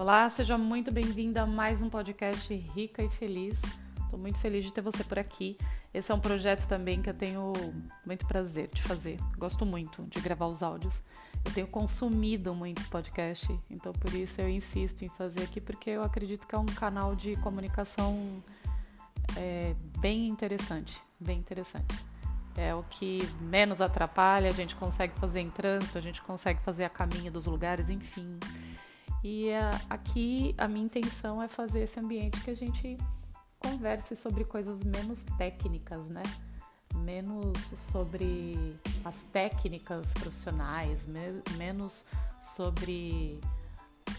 Olá, seja muito bem-vinda a mais um podcast Rica e Feliz. Estou muito feliz de ter você por aqui. Esse é um projeto também que eu tenho muito prazer de fazer. Gosto muito de gravar os áudios. Eu tenho consumido muito podcast, então por isso eu insisto em fazer aqui, porque eu acredito que é um canal de comunicação é, bem interessante. Bem interessante. É o que menos atrapalha, a gente consegue fazer em trânsito, a gente consegue fazer a caminho dos lugares, enfim. E uh, aqui a minha intenção é fazer esse ambiente que a gente converse sobre coisas menos técnicas, né? Menos sobre as técnicas profissionais, me menos sobre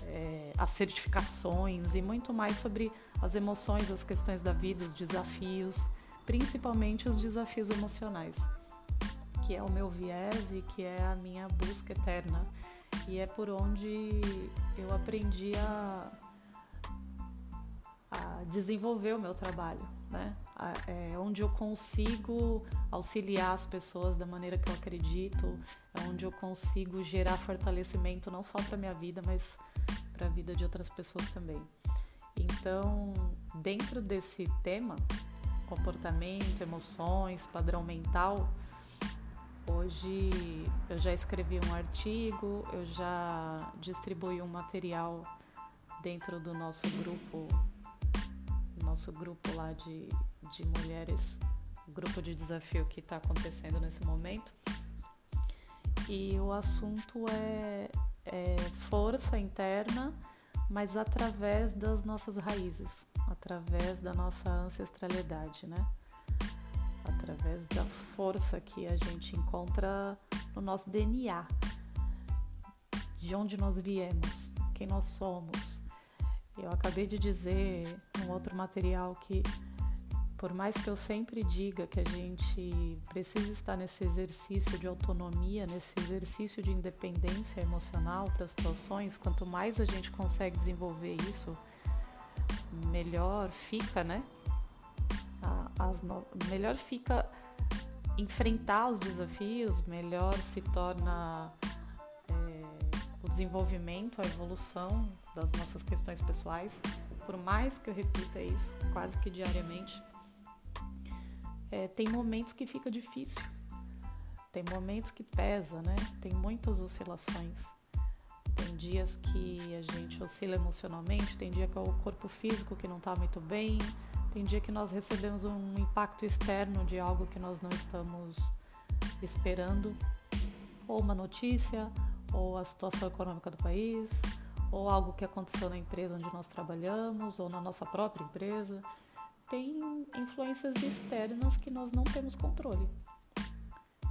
é, as certificações e muito mais sobre as emoções, as questões da vida, os desafios, principalmente os desafios emocionais, que é o meu viés e que é a minha busca eterna e é por onde eu aprendi a, a desenvolver o meu trabalho, né? É onde eu consigo auxiliar as pessoas da maneira que eu acredito, é onde eu consigo gerar fortalecimento não só para minha vida, mas para a vida de outras pessoas também. Então, dentro desse tema, comportamento, emoções, padrão mental, Hoje eu já escrevi um artigo, eu já distribuí um material dentro do nosso grupo, nosso grupo lá de, de mulheres, grupo de desafio que está acontecendo nesse momento. E o assunto é, é força interna, mas através das nossas raízes, através da nossa ancestralidade, né? Através da força que a gente encontra no nosso DNA, de onde nós viemos, quem nós somos. Eu acabei de dizer num outro material que, por mais que eu sempre diga que a gente precisa estar nesse exercício de autonomia, nesse exercício de independência emocional para as situações, quanto mais a gente consegue desenvolver isso, melhor fica, né? As no... melhor fica enfrentar os desafios, melhor se torna é, o desenvolvimento, a evolução das nossas questões pessoais. Por mais que eu repita isso quase que diariamente, é, tem momentos que fica difícil, tem momentos que pesa, né? Tem muitas oscilações. Tem dias que a gente oscila emocionalmente, tem dia que é o corpo físico que não está muito bem, tem dia que nós recebemos um impacto externo de algo que nós não estamos esperando, ou uma notícia, ou a situação econômica do país, ou algo que aconteceu na empresa onde nós trabalhamos, ou na nossa própria empresa. Tem influências externas que nós não temos controle.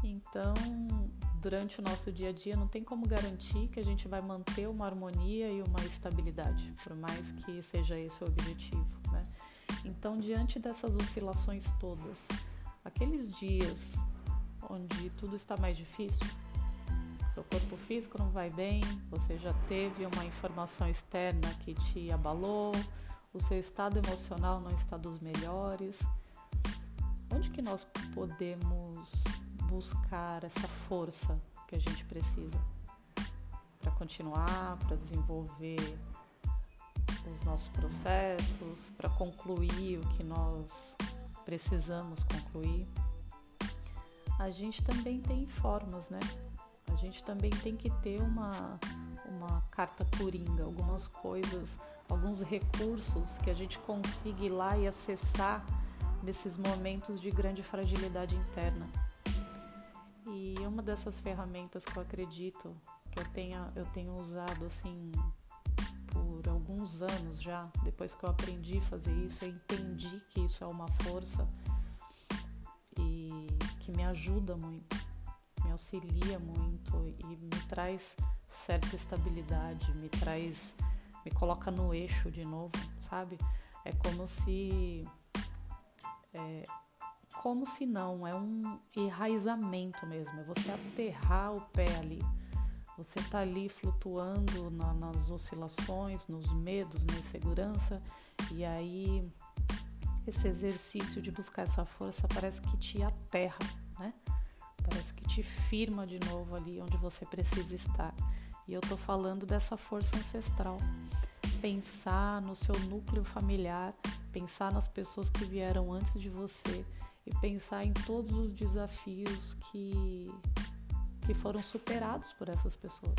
Então, durante o nosso dia a dia, não tem como garantir que a gente vai manter uma harmonia e uma estabilidade, por mais que seja esse o objetivo. Né? Então, diante dessas oscilações todas, aqueles dias onde tudo está mais difícil, seu corpo físico não vai bem, você já teve uma informação externa que te abalou, o seu estado emocional não está dos melhores. Onde que nós podemos buscar essa força que a gente precisa para continuar, para desenvolver os nossos processos, para concluir o que nós precisamos concluir. A gente também tem formas, né? A gente também tem que ter uma, uma carta coringa, algumas coisas, alguns recursos que a gente consiga ir lá e acessar nesses momentos de grande fragilidade interna. E uma dessas ferramentas que eu acredito que eu tenha eu tenho usado assim por alguns anos já, depois que eu aprendi a fazer isso, eu entendi que isso é uma força e que me ajuda muito, me auxilia muito e me traz certa estabilidade, me traz, me coloca no eixo de novo, sabe? É como se. É, como se não, é um enraizamento mesmo, é você aterrar o pé ali você está ali flutuando na, nas oscilações, nos medos, na insegurança, e aí esse exercício de buscar essa força parece que te aterra, né? Parece que te firma de novo ali onde você precisa estar. E eu tô falando dessa força ancestral. pensar no seu núcleo familiar, pensar nas pessoas que vieram antes de você e pensar em todos os desafios que, que foram superados por essas pessoas.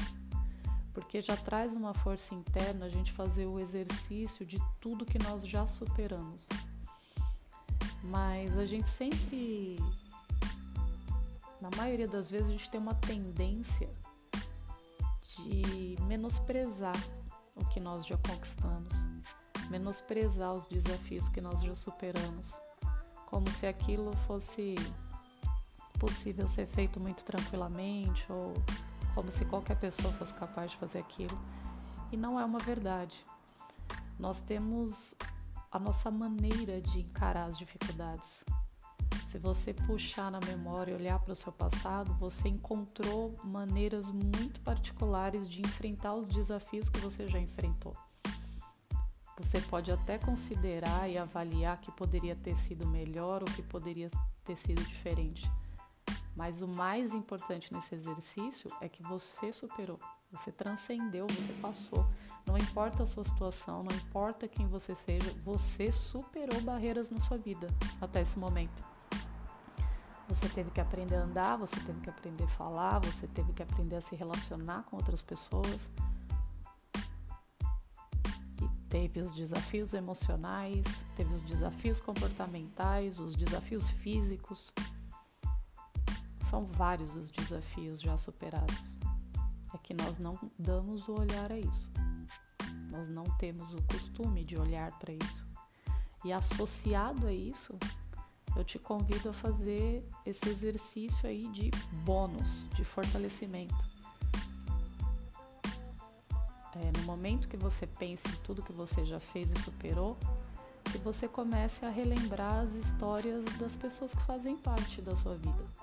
Porque já traz uma força interna a gente fazer o exercício de tudo que nós já superamos. Mas a gente sempre, na maioria das vezes, a gente tem uma tendência de menosprezar o que nós já conquistamos, menosprezar os desafios que nós já superamos, como se aquilo fosse possível ser feito muito tranquilamente ou como se qualquer pessoa fosse capaz de fazer aquilo. E não é uma verdade. Nós temos a nossa maneira de encarar as dificuldades. Se você puxar na memória e olhar para o seu passado, você encontrou maneiras muito particulares de enfrentar os desafios que você já enfrentou. Você pode até considerar e avaliar que poderia ter sido melhor ou que poderia ter sido diferente. Mas o mais importante nesse exercício é que você superou, você transcendeu, você passou. Não importa a sua situação, não importa quem você seja, você superou barreiras na sua vida até esse momento. Você teve que aprender a andar, você teve que aprender a falar, você teve que aprender a se relacionar com outras pessoas. E teve os desafios emocionais, teve os desafios comportamentais, os desafios físicos. São vários os desafios já superados. É que nós não damos o olhar a isso. Nós não temos o costume de olhar para isso. E associado a isso, eu te convido a fazer esse exercício aí de bônus, de fortalecimento. É, no momento que você pense em tudo que você já fez e superou, que você comece a relembrar as histórias das pessoas que fazem parte da sua vida.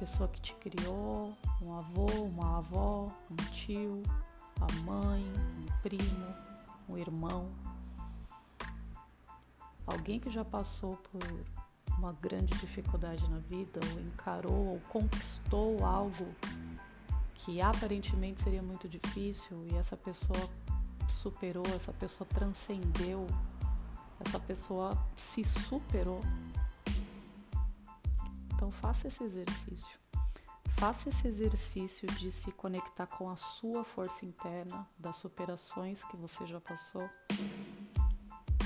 Pessoa que te criou, um avô, uma avó, um tio, a mãe, um primo, um irmão, alguém que já passou por uma grande dificuldade na vida, ou encarou, ou conquistou algo que aparentemente seria muito difícil e essa pessoa superou, essa pessoa transcendeu, essa pessoa se superou. Então faça esse exercício. Faça esse exercício de se conectar com a sua força interna, das superações que você já passou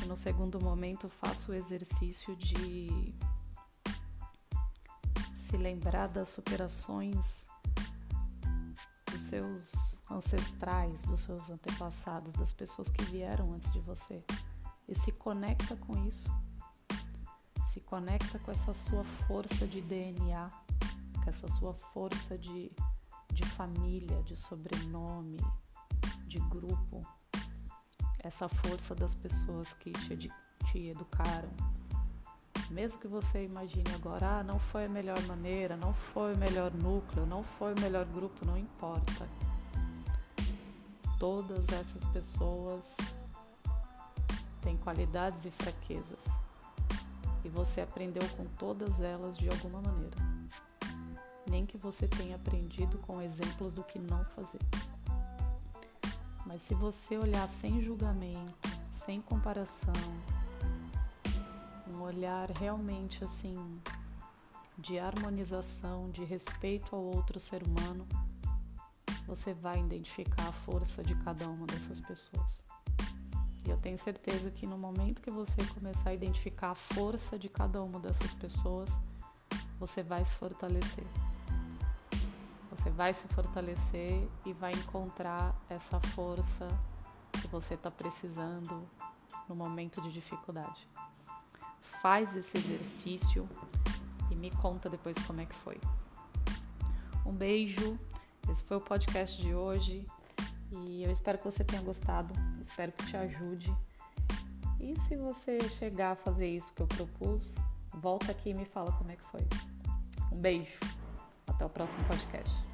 e no segundo momento, faço o exercício de se lembrar das superações dos seus ancestrais, dos seus antepassados, das pessoas que vieram antes de você. E se conecta com isso. Se conecta com essa sua força de DNA, com essa sua força de, de família, de sobrenome, de grupo essa força das pessoas que te, te educaram. Mesmo que você imagine agora, ah, não foi a melhor maneira, não foi o melhor núcleo, não foi o melhor grupo, não importa. Todas essas pessoas têm qualidades e fraquezas. E você aprendeu com todas elas de alguma maneira. Nem que você tenha aprendido com exemplos do que não fazer. Mas se você olhar sem julgamento, sem comparação, um olhar realmente assim de harmonização, de respeito ao outro ser humano, você vai identificar a força de cada uma dessas pessoas. E eu tenho certeza que no momento que você começar a identificar a força de cada uma dessas pessoas, você vai se fortalecer. Você vai se fortalecer e vai encontrar essa força que você está precisando no momento de dificuldade. Faz esse exercício e me conta depois como é que foi. Um beijo. Esse foi o podcast de hoje e eu espero que você tenha gostado. Espero que te ajude. E se você chegar a fazer isso que eu propus, volta aqui e me fala como é que foi. Um beijo. Até o próximo podcast.